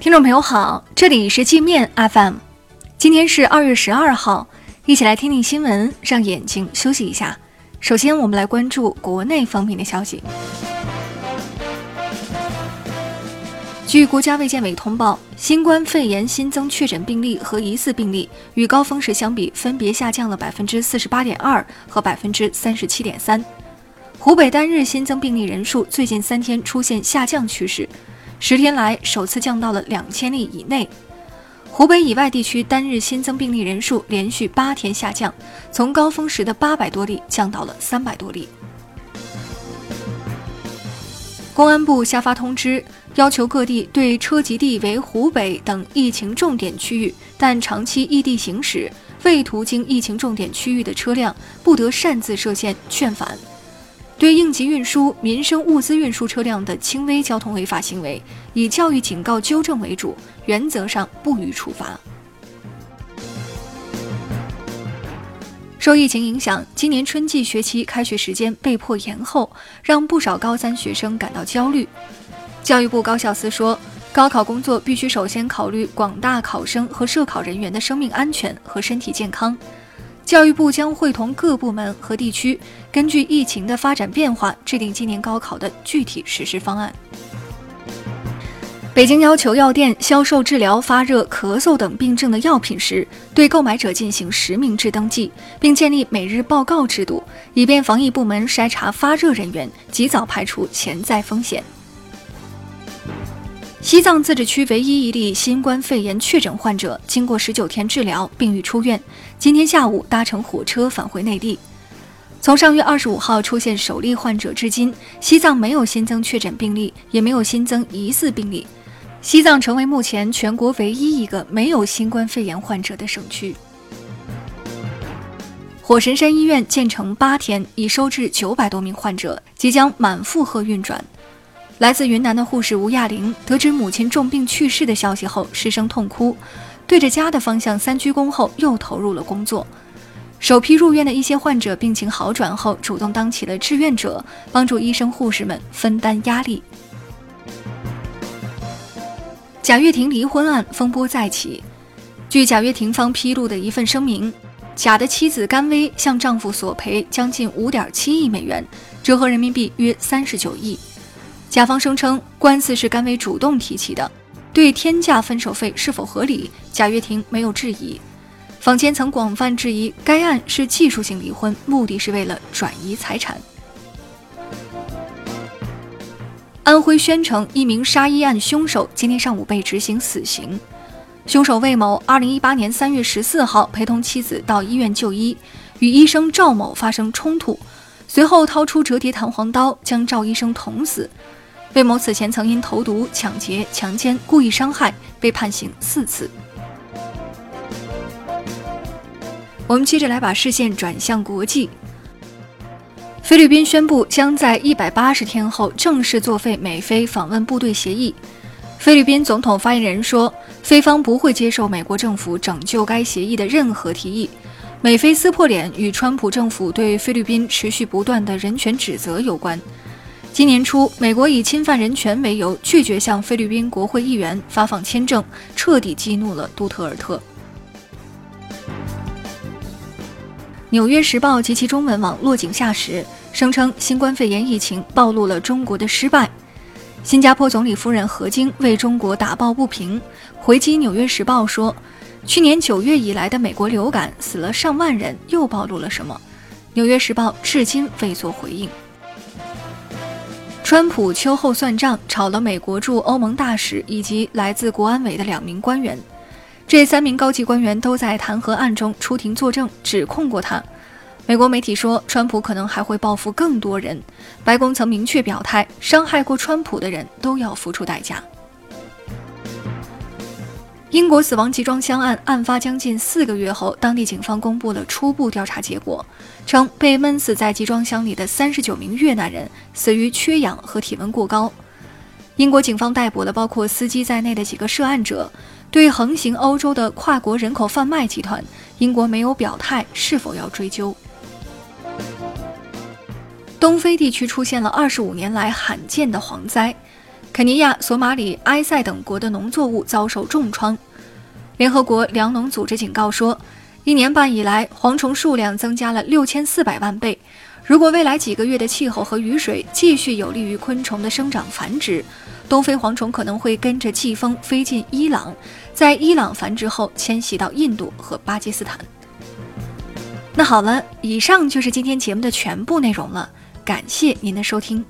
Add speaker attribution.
Speaker 1: 听众朋友好，这里是界面 FM，今天是二月十二号，一起来听听新闻，让眼睛休息一下。首先，我们来关注国内方面的消息。据国家卫健委通报，新冠肺炎新增确诊病例和疑似病例与高峰时相比，分别下降了百分之四十八点二和百分之三十七点三。湖北单日新增病例人数最近三天出现下降趋势。十天来首次降到了两千例以内，湖北以外地区单日新增病例人数连续八天下降，从高峰时的八百多例降到了三百多例。公安部下发通知，要求各地对车籍地为湖北等疫情重点区域但长期异地行驶未途经疫情重点区域的车辆，不得擅自设限劝返。对应急运输、民生物资运输车辆的轻微交通违法行为，以教育警告纠正为主，原则上不予处罚。受疫情影响，今年春季学期开学时间被迫延后，让不少高三学生感到焦虑。教育部高校司说，高考工作必须首先考虑广大考生和涉考人员的生命安全和身体健康。教育部将会同各部门和地区，根据疫情的发展变化，制定今年高考的具体实施方案。北京要求药店销售治疗发热、咳嗽等病症的药品时，对购买者进行实名制登记，并建立每日报告制度，以便防疫部门筛查发热人员，及早排除潜在风险。西藏自治区唯一一例新冠肺炎确诊患者，经过十九天治疗，并已出院。今天下午搭乘火车返回内地。从上月二十五号出现首例患者至今，西藏没有新增确诊病例，也没有新增疑似病例。西藏成为目前全国唯一一个没有新冠肺炎患者的省区。火神山医院建成八天，已收治九百多名患者，即将满负荷运转。来自云南的护士吴亚玲得知母亲重病去世的消息后，失声痛哭，对着家的方向三鞠躬后，又投入了工作。首批入院的一些患者病情好转后，主动当起了志愿者，帮助医生护士们分担压力。贾跃亭离婚案风波再起，据贾跃亭方披露的一份声明，贾的妻子甘薇向丈夫索赔将近五点七亿美元，折合人民币约三十九亿。甲方声称，官司是甘薇主动提起的，对天价分手费是否合理，贾跃亭没有质疑。坊间曾广泛质疑该案是技术性离婚，目的是为了转移财产。安徽宣城一名杀医案凶手今天上午被执行死刑，凶手魏某，二零一八年三月十四号陪同妻子到医院就医，与医生赵某发生冲突，随后掏出折叠弹簧刀将赵医生捅死。魏某此前曾因投毒、抢劫、强奸、故意伤害被判刑四次。我们接着来把视线转向国际。菲律宾宣布将在一百八十天后正式作废美菲访问部队协议。菲律宾总统发言人说，菲方不会接受美国政府拯救该协议的任何提议。美菲撕破脸与川普政府对菲律宾持续不断的人权指责有关。今年初，美国以侵犯人权为由，拒绝向菲律宾国会议员发放签证，彻底激怒了杜特尔特。《纽约时报》及其中文网落井下石，声称新冠肺炎疫情暴露了中国的失败。新加坡总理夫人何晶为中国打抱不平，回击《纽约时报》说：“去年九月以来的美国流感死了上万人，又暴露了什么？”《纽约时报》至今未作回应。川普秋后算账，炒了美国驻欧盟大使以及来自国安委的两名官员。这三名高级官员都在弹劾案中出庭作证，指控过他。美国媒体说，川普可能还会报复更多人。白宫曾明确表态，伤害过川普的人都要付出代价。英国死亡集装箱案案发将近四个月后，当地警方公布了初步调查结果，称被闷死在集装箱里的三十九名越南人死于缺氧和体温过高。英国警方逮捕了包括司机在内的几个涉案者。对横行欧洲的跨国人口贩卖集团，英国没有表态是否要追究。东非地区出现了二十五年来罕见的蝗灾。肯尼亚、索马里、埃塞等国的农作物遭受重创。联合国粮农组织警告说，一年半以来，蝗虫数量增加了六千四百万倍。如果未来几个月的气候和雨水继续有利于昆虫的生长繁殖，东非蝗虫可能会跟着季风飞进伊朗，在伊朗繁殖后迁徙到印度和巴基斯坦。那好了，以上就是今天节目的全部内容了，感谢您的收听。